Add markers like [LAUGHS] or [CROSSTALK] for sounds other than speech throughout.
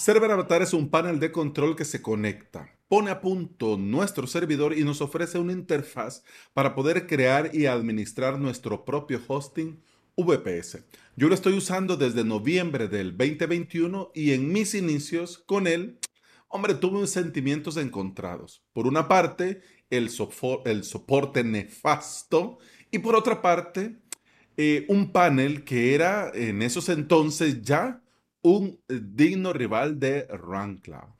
Server Avatar es un panel de control que se conecta, pone a punto nuestro servidor y nos ofrece una interfaz para poder crear y administrar nuestro propio hosting VPS. Yo lo estoy usando desde noviembre del 2021 y en mis inicios con él, hombre, tuve sentimientos encontrados. Por una parte, el, soporte nefasto y por otra parte, eh, un panel que era en esos entonces ya un digno rival de RunCloud.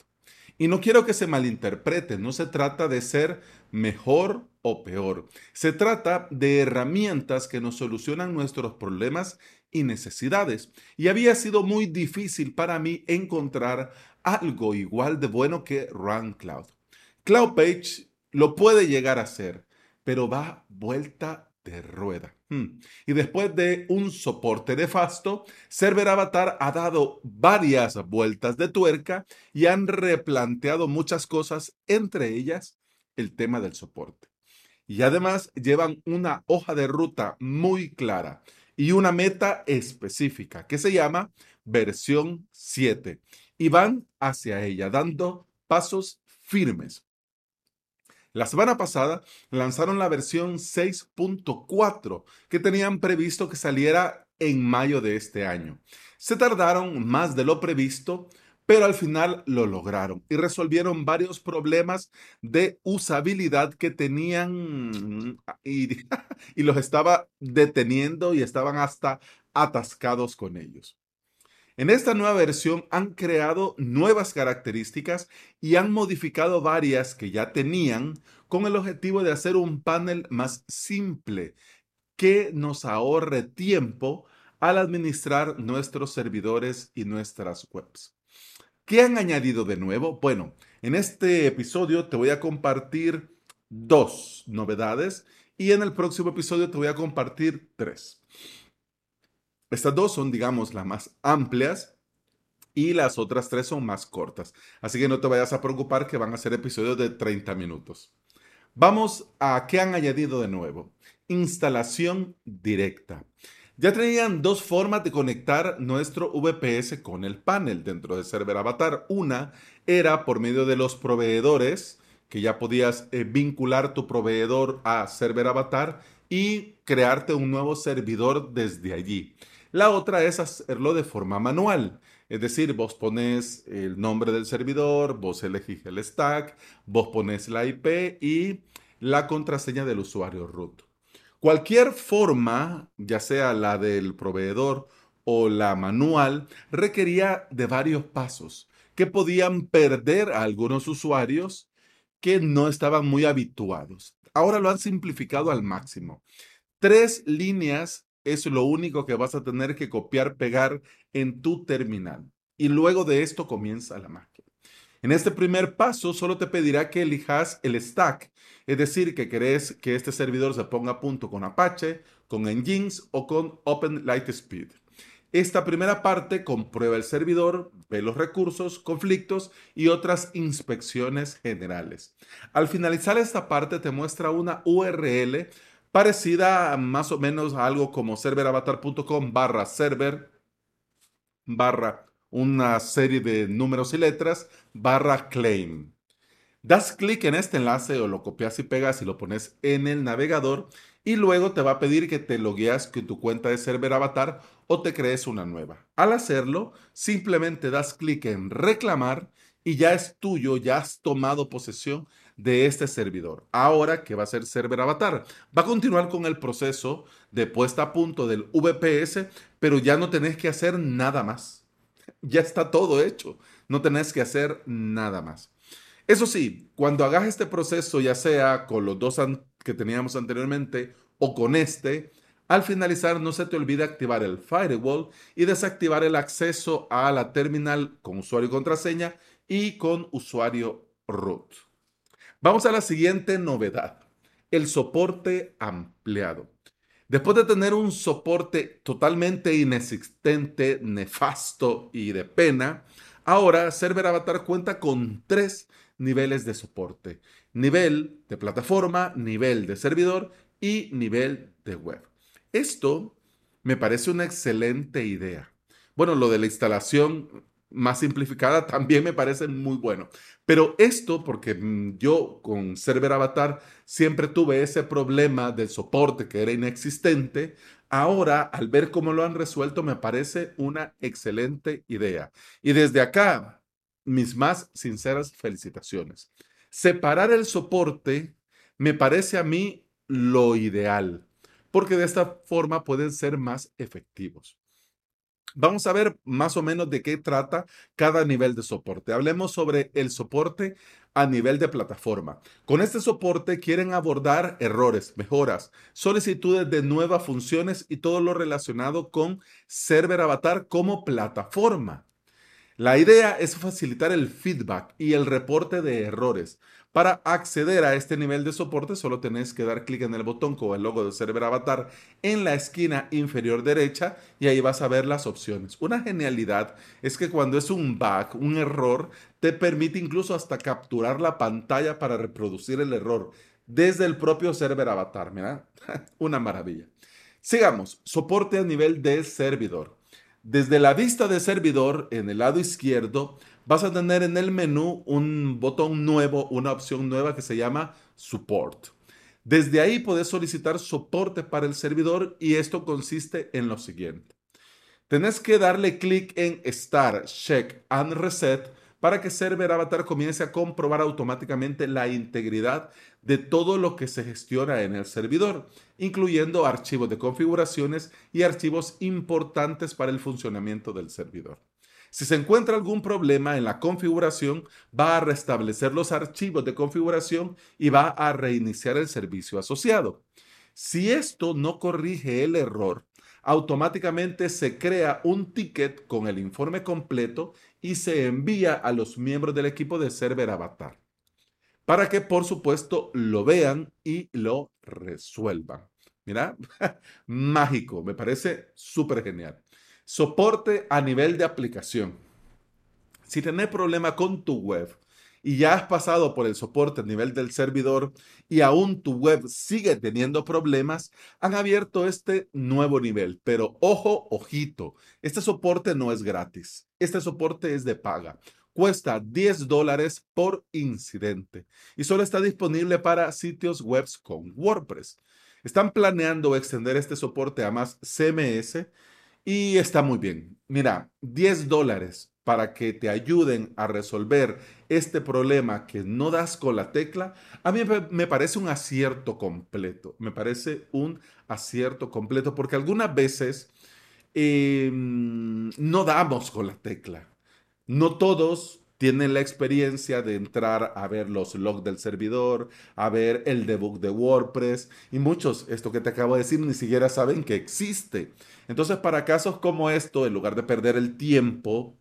Y no quiero que se malinterprete, no se trata de ser mejor o peor. Se trata de herramientas que nos solucionan nuestros problemas y necesidades. Y había sido muy difícil para mí encontrar algo igual de bueno que RunCloud. CloudPage lo puede llegar a ser, pero va vuelta de rueda. Hmm. Y después de un soporte nefasto, Server Avatar ha dado varias vueltas de tuerca y han replanteado muchas cosas, entre ellas el tema del soporte. Y además llevan una hoja de ruta muy clara y una meta específica que se llama versión 7 y van hacia ella dando pasos firmes. La semana pasada lanzaron la versión 6.4 que tenían previsto que saliera en mayo de este año. Se tardaron más de lo previsto, pero al final lo lograron y resolvieron varios problemas de usabilidad que tenían y, [LAUGHS] y los estaba deteniendo y estaban hasta atascados con ellos. En esta nueva versión han creado nuevas características y han modificado varias que ya tenían con el objetivo de hacer un panel más simple que nos ahorre tiempo al administrar nuestros servidores y nuestras webs. ¿Qué han añadido de nuevo? Bueno, en este episodio te voy a compartir dos novedades y en el próximo episodio te voy a compartir tres. Estas dos son, digamos, las más amplias y las otras tres son más cortas. Así que no te vayas a preocupar que van a ser episodios de 30 minutos. Vamos a qué han añadido de nuevo. Instalación directa. Ya tenían dos formas de conectar nuestro VPS con el panel dentro de Server Avatar. Una era por medio de los proveedores, que ya podías eh, vincular tu proveedor a Server Avatar y crearte un nuevo servidor desde allí. La otra es hacerlo de forma manual. Es decir, vos pones el nombre del servidor, vos elegís el stack, vos pones la IP y la contraseña del usuario root. Cualquier forma, ya sea la del proveedor o la manual, requería de varios pasos que podían perder a algunos usuarios que no estaban muy habituados. Ahora lo han simplificado al máximo. Tres líneas es lo único que vas a tener que copiar, pegar en tu terminal. Y luego de esto comienza la magia. En este primer paso solo te pedirá que elijas el stack, es decir, que querés que este servidor se ponga a punto con Apache, con Nginx o con Open Lightspeed. Esta primera parte comprueba el servidor, ve los recursos, conflictos y otras inspecciones generales. Al finalizar esta parte te muestra una URL parecida más o menos a algo como serveravatar.com barra server barra una serie de números y letras barra claim. Das clic en este enlace o lo copias y pegas y lo pones en el navegador y luego te va a pedir que te logueas con tu cuenta de server avatar o te crees una nueva. Al hacerlo, simplemente das clic en reclamar y ya es tuyo, ya has tomado posesión de este servidor. Ahora que va a ser server avatar, va a continuar con el proceso de puesta a punto del VPS, pero ya no tenés que hacer nada más. Ya está todo hecho, no tenés que hacer nada más. Eso sí, cuando hagas este proceso, ya sea con los dos que teníamos anteriormente o con este, al finalizar no se te olvide activar el firewall y desactivar el acceso a la terminal con usuario y contraseña y con usuario root. Vamos a la siguiente novedad, el soporte ampliado. Después de tener un soporte totalmente inexistente, nefasto y de pena, ahora Server Avatar cuenta con tres niveles de soporte. Nivel de plataforma, nivel de servidor y nivel de web. Esto me parece una excelente idea. Bueno, lo de la instalación más simplificada [LAUGHS] también me parece muy bueno. Pero esto, porque mm, yo con Server Avatar siempre tuve ese problema del soporte que era inexistente, ahora al ver cómo lo han resuelto me parece una excelente idea. Y desde acá, mis más sinceras felicitaciones. Separar el soporte me parece a mí lo ideal, porque de esta forma pueden ser más efectivos. Vamos a ver más o menos de qué trata cada nivel de soporte. Hablemos sobre el soporte a nivel de plataforma. Con este soporte quieren abordar errores, mejoras, solicitudes de nuevas funciones y todo lo relacionado con Server Avatar como plataforma. La idea es facilitar el feedback y el reporte de errores. Para acceder a este nivel de soporte solo tenés que dar clic en el botón con el logo de Server Avatar en la esquina inferior derecha y ahí vas a ver las opciones. Una genialidad es que cuando es un bug, un error, te permite incluso hasta capturar la pantalla para reproducir el error desde el propio Server Avatar. [LAUGHS] Una maravilla. Sigamos, soporte a nivel de servidor. Desde la vista de servidor, en el lado izquierdo, vas a tener en el menú un botón nuevo, una opción nueva que se llama Support. Desde ahí puedes solicitar soporte para el servidor y esto consiste en lo siguiente. Tenés que darle clic en Start, Check and Reset para que Server Avatar comience a comprobar automáticamente la integridad de todo lo que se gestiona en el servidor, incluyendo archivos de configuraciones y archivos importantes para el funcionamiento del servidor. Si se encuentra algún problema en la configuración, va a restablecer los archivos de configuración y va a reiniciar el servicio asociado. Si esto no corrige el error, automáticamente se crea un ticket con el informe completo y se envía a los miembros del equipo de Server Avatar para que por supuesto lo vean y lo resuelvan. Mira, [LAUGHS] mágico, me parece súper genial. Soporte a nivel de aplicación. Si tenés problema con tu web, y ya has pasado por el soporte a nivel del servidor y aún tu web sigue teniendo problemas, han abierto este nuevo nivel. Pero ojo, ojito, este soporte no es gratis. Este soporte es de paga. Cuesta 10 dólares por incidente y solo está disponible para sitios web con WordPress. Están planeando extender este soporte a más CMS y está muy bien. Mira, 10 dólares para que te ayuden a resolver este problema que no das con la tecla, a mí me parece un acierto completo. Me parece un acierto completo porque algunas veces em, no damos con la tecla. No todos tienen la experiencia de entrar a ver los logs del servidor, a ver el debug de WordPress y muchos, esto que te acabo de decir, ni siquiera saben que existe. Entonces, para casos como esto, en lugar de perder el tiempo,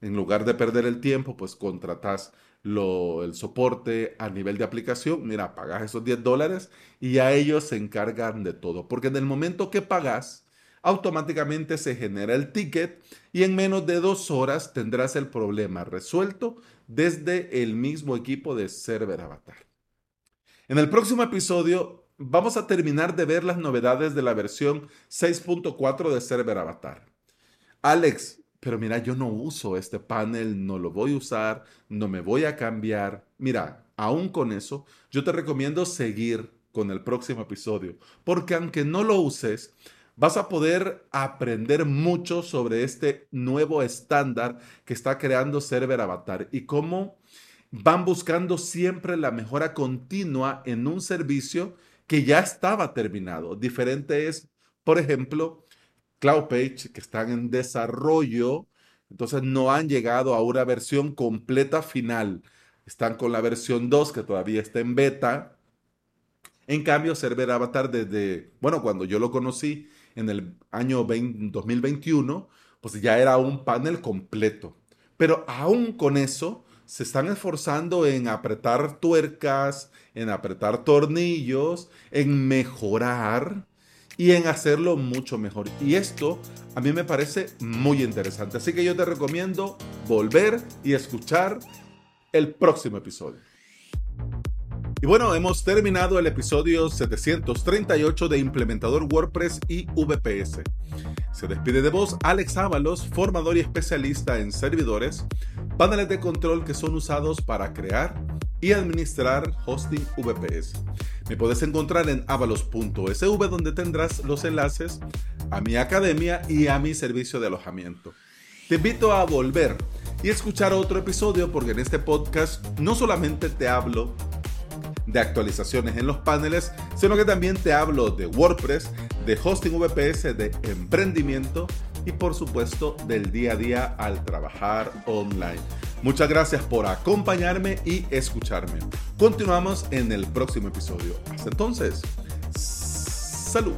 en lugar de perder el tiempo, pues contratas el soporte a nivel de aplicación. Mira, pagas esos 10 dólares y ya ellos se encargan de todo. Porque en el momento que pagas, automáticamente se genera el ticket y en menos de dos horas tendrás el problema resuelto desde el mismo equipo de Server Avatar. En el próximo episodio vamos a terminar de ver las novedades de la versión 6.4 de Server Avatar. Alex, pero mira, yo no uso este panel, no lo voy a usar, no me voy a cambiar. Mira, aún con eso, yo te recomiendo seguir con el próximo episodio, porque aunque no lo uses, vas a poder aprender mucho sobre este nuevo estándar que está creando Server Avatar y cómo van buscando siempre la mejora continua en un servicio que ya estaba terminado. Diferente es, por ejemplo, CloudPage, que están en desarrollo, entonces no han llegado a una versión completa final. Están con la versión 2 que todavía está en beta. En cambio, Server Avatar desde, bueno, cuando yo lo conocí, en el año 2021, pues ya era un panel completo. Pero aún con eso, se están esforzando en apretar tuercas, en apretar tornillos, en mejorar y en hacerlo mucho mejor. Y esto a mí me parece muy interesante. Así que yo te recomiendo volver y escuchar el próximo episodio. Y bueno, hemos terminado el episodio 738 de Implementador WordPress y VPS. Se despide de vos Alex Ábalos, formador y especialista en servidores, paneles de control que son usados para crear y administrar hosting VPS. Me puedes encontrar en avalos.sv donde tendrás los enlaces a mi academia y a mi servicio de alojamiento. Te invito a volver y escuchar otro episodio porque en este podcast no solamente te hablo de actualizaciones en los paneles, sino que también te hablo de WordPress, de hosting VPS, de emprendimiento y por supuesto del día a día al trabajar online. Muchas gracias por acompañarme y escucharme. Continuamos en el próximo episodio. Hasta entonces, salud.